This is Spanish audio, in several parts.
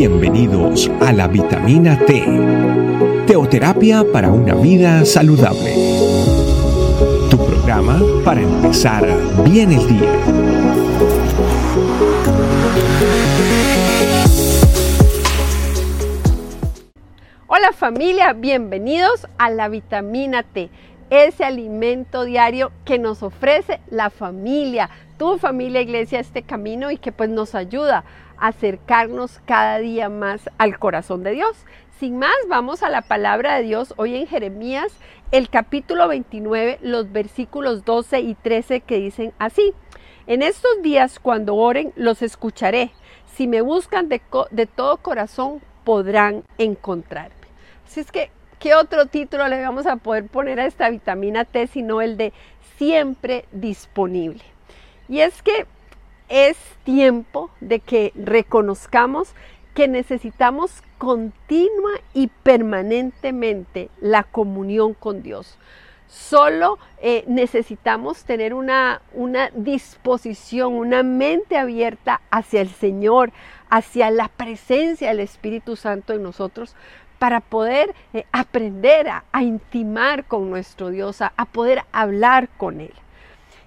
Bienvenidos a la vitamina T, teoterapia para una vida saludable. Tu programa para empezar bien el día. Hola familia, bienvenidos a la vitamina T, ese alimento diario que nos ofrece la familia, tu familia iglesia, este camino y que pues nos ayuda acercarnos cada día más al corazón de Dios. Sin más, vamos a la palabra de Dios hoy en Jeremías, el capítulo 29, los versículos 12 y 13 que dicen así. En estos días, cuando oren, los escucharé. Si me buscan de, de todo corazón, podrán encontrarme. Así es que, ¿qué otro título le vamos a poder poner a esta vitamina T sino el de siempre disponible? Y es que es tiempo de que reconozcamos que necesitamos continua y permanentemente la comunión con Dios. Solo eh, necesitamos tener una, una disposición, una mente abierta hacia el Señor, hacia la presencia del Espíritu Santo en nosotros, para poder eh, aprender a, intimar con nuestro Dios, a poder hablar con Él.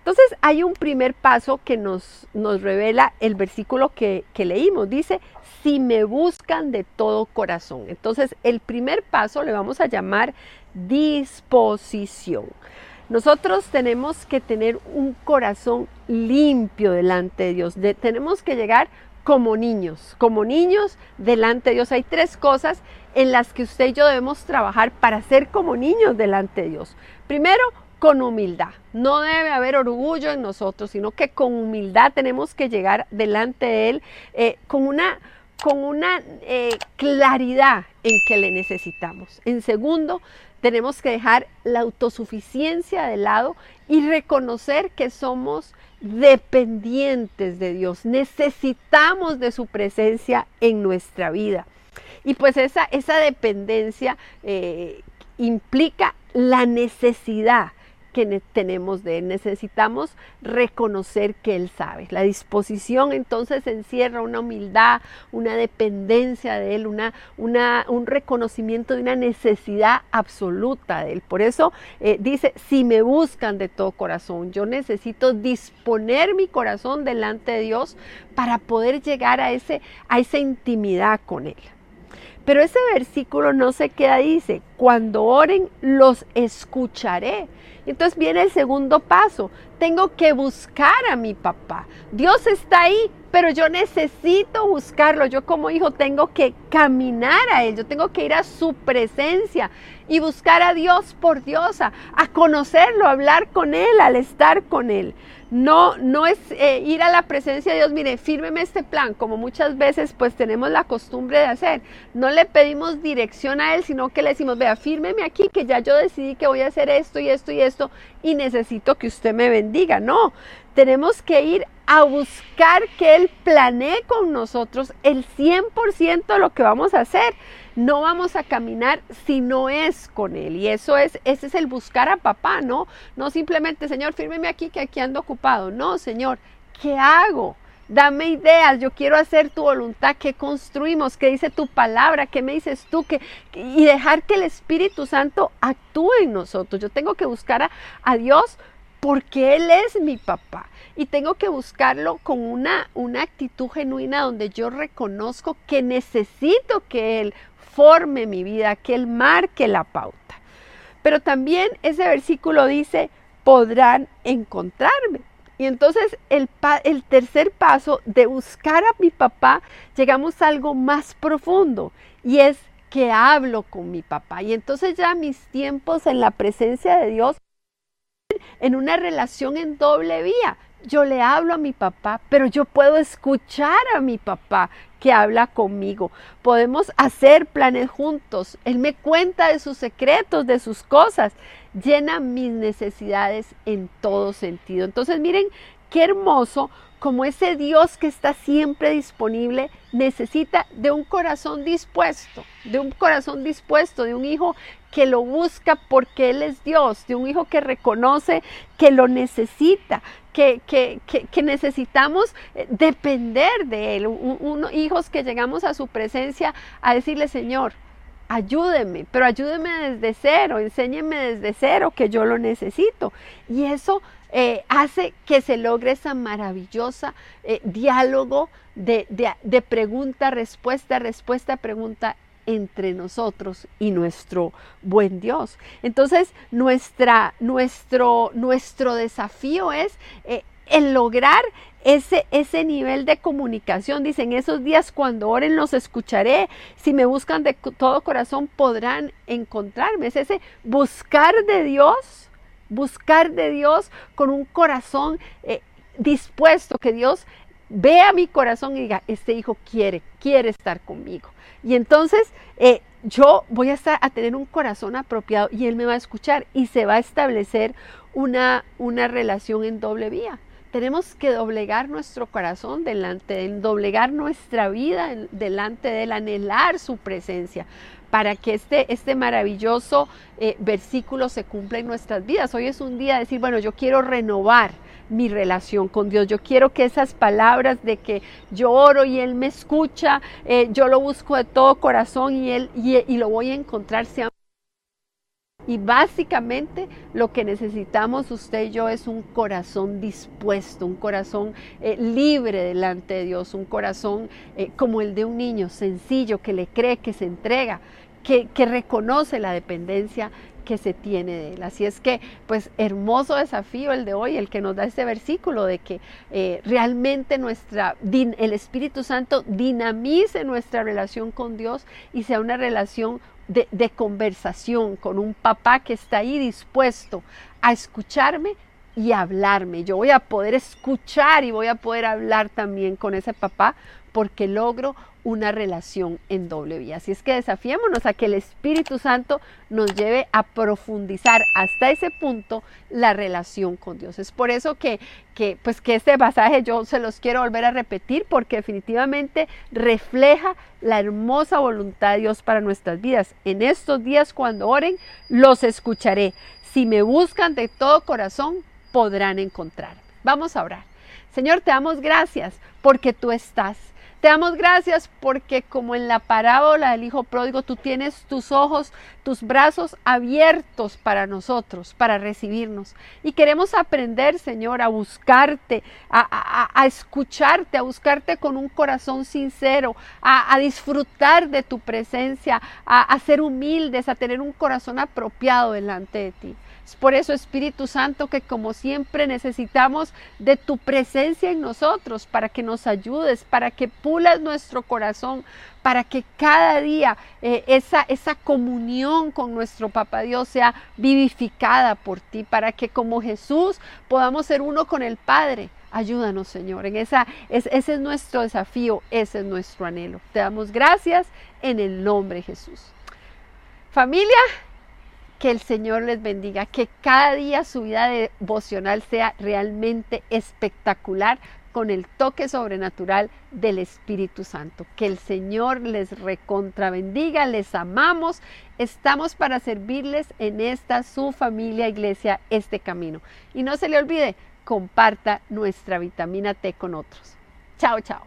Entonces hay un primer paso que nos, nos revela el versículo que, que leímos. Dice, si me buscan de todo corazón. Entonces el primer paso le vamos a llamar disposición. Nosotros tenemos que tener un corazón limpio delante de Dios. tenemos que llegar como niños, como niños delante de Dios. Hay tres cosas en las que usted y yo debemos trabajar para ser como niños delante de Dios. Primero, con humildad. No debe haber orgullo en nosotros, sino que con humildad tenemos que llegar delante de Él eh, con una, con una eh, claridad en que le necesitamos. En segundo, tenemos que dejar la autosuficiencia de lado y reconocer que somos dependientes de Dios. Necesitamos de su presencia en nuestra vida. Y pues esa, esa dependencia eh, implica la necesidad que tenemos de Él. Necesitamos reconocer que Él sabe. La disposición entonces encierra una humildad, una dependencia de Él, una, una, un reconocimiento de una necesidad absoluta de Él. Por eso eh, dice, si me buscan de todo corazón, yo necesito disponer mi corazón delante de Dios para poder llegar a, ese, a esa intimidad con Él. Pero ese versículo no se queda, dice, cuando oren los escucharé. Entonces viene el segundo paso. Tengo que buscar a mi papá. Dios está ahí, pero yo necesito buscarlo. Yo como hijo tengo que caminar a Él. Yo tengo que ir a su presencia y buscar a Dios por Dios, a, conocerlo, a hablar con Él, al estar con Él. No, no es eh, ir a la presencia de Dios, mire, fírmeme este plan, como muchas veces pues tenemos la costumbre de hacer. No le pedimos dirección a Él, sino que le decimos, vea, fírmeme aquí, que ya yo decidí que voy a hacer esto y esto y esto y necesito que usted me bendiga. No, tenemos que ir a buscar que Él planee con nosotros el 100% de lo que vamos a hacer. No vamos a caminar si no es con Él. Y eso es, ese es el buscar a papá, ¿no? No simplemente, Señor, fírmeme aquí que aquí ando ocupado. No, Señor, ¿qué hago? Dame ideas, yo quiero hacer tu voluntad, ¿qué construimos? ¿Qué dice tu palabra? ¿Qué me dices tú? que y dejar que el Espíritu Santo actúe en nosotros. Yo tengo que buscar a Dios porque Él es mi papá. Y tengo que buscarlo con una, una actitud genuina donde yo reconozco que necesito que Él forme mi vida, que Él marque la pauta. Pero también ese versículo dice, podrán encontrarme. Y entonces el, el, tercer paso de buscar a mi papá, llegamos a algo más profundo y es que hablo con mi papá. Y entonces ya mis tiempos en la presencia de Dios en una relación en doble vía. Yo le hablo a mi papá, pero yo puedo escuchar a mi papá que habla conmigo. Podemos hacer planes juntos. Él me cuenta de sus secretos, de sus cosas. Llena mis necesidades en todo sentido. Entonces miren qué hermoso como ese Dios que está siempre disponible necesita de un corazón dispuesto, de un corazón dispuesto, de un hijo que lo busca porque Él es Dios, de un hijo que reconoce que lo necesita, que, necesitamos eh, depender de Él. hijos que llegamos a su presencia a decirle, Señor, ayúdeme, pero ayúdeme desde cero, enséñeme desde cero que yo lo necesito. Y eso eh, hace que se logre esa maravillosa eh, diálogo de, de pregunta, respuesta, respuesta, pregunta entre nosotros y nuestro buen Dios. Entonces, nuestra, nuestro, nuestro desafío es eh, el lograr ese, ese nivel de comunicación. Dicen, esos días cuando oren los escucharé. Si me buscan de todo corazón podrán encontrarme. Es ese buscar de Dios, buscar de Dios con un corazón eh, dispuesto, que Dios vea mi corazón y diga, este hijo quiere, quiere estar conmigo. Y entonces eh, yo voy a, estar, a tener un corazón apropiado y él me va a escuchar y se va a establecer una, una relación en doble vía. Tenemos que doblegar nuestro corazón delante de él, doblegar nuestra vida delante de él, anhelar su presencia para que este, este maravilloso eh, versículo se cumpla en nuestras vidas. Hoy es un día de decir, bueno, yo quiero renovar mi relación con Dios. Yo quiero que esas palabras de que yo oro y Él me escucha, eh, yo lo busco de todo corazón y, él, y, lo voy a encontrar sean y básicamente lo que necesitamos usted y yo es un corazón dispuesto, un corazón eh, libre delante de Dios, un corazón eh, como el de un niño, sencillo, que le cree, que se entrega, que, que reconoce la dependencia que se tiene de él. Así es que, pues, hermoso desafío el de hoy, el que nos da este versículo de que eh, realmente nuestra, el Espíritu Santo dinamice nuestra relación con Dios y sea una relación de, de conversación con un papá que está ahí dispuesto a escucharme y hablarme. Yo voy a poder escuchar y voy a poder hablar también con ese papá porque logro una relación en doble vía. Así es que desafiémonos a que el Espíritu Santo nos lleve a profundizar hasta ese punto la relación con Dios. Es por eso que, que, pues que este pasaje yo se los quiero volver a repetir porque definitivamente refleja la hermosa voluntad de Dios para nuestras vidas. En estos días cuando oren, los escucharé. Si me buscan de todo corazón, podrán encontrar. Vamos a orar. Señor, te damos gracias porque tú estás. Te damos gracias porque como en la parábola del Hijo Pródigo, tú tienes tus ojos, tus brazos abiertos para nosotros, para recibirnos. Y queremos aprender, Señor, a buscarte, a, escucharte, a buscarte con un corazón sincero, a, disfrutar de tu presencia, a ser humildes, a tener un corazón apropiado delante de ti por eso, Espíritu Santo, que como siempre necesitamos de tu presencia en nosotros para que nos ayudes, para que pulas nuestro corazón, para que cada día eh, esa, esa comunión con nuestro Papá Dios sea vivificada por ti, para que como Jesús podamos ser uno con el Padre. Ayúdanos, Señor. En esa, ese es nuestro desafío, ese es nuestro anhelo. Te damos gracias en el nombre de Jesús. Familia, que el Señor les bendiga, que cada día su vida devocional sea realmente espectacular con el toque sobrenatural del Espíritu Santo. Que el Señor les recontra bendiga, les amamos, estamos para servirles en esta su familia iglesia, este camino. Y no se le olvide, comparta nuestra vitamina T con otros. Chao, chao.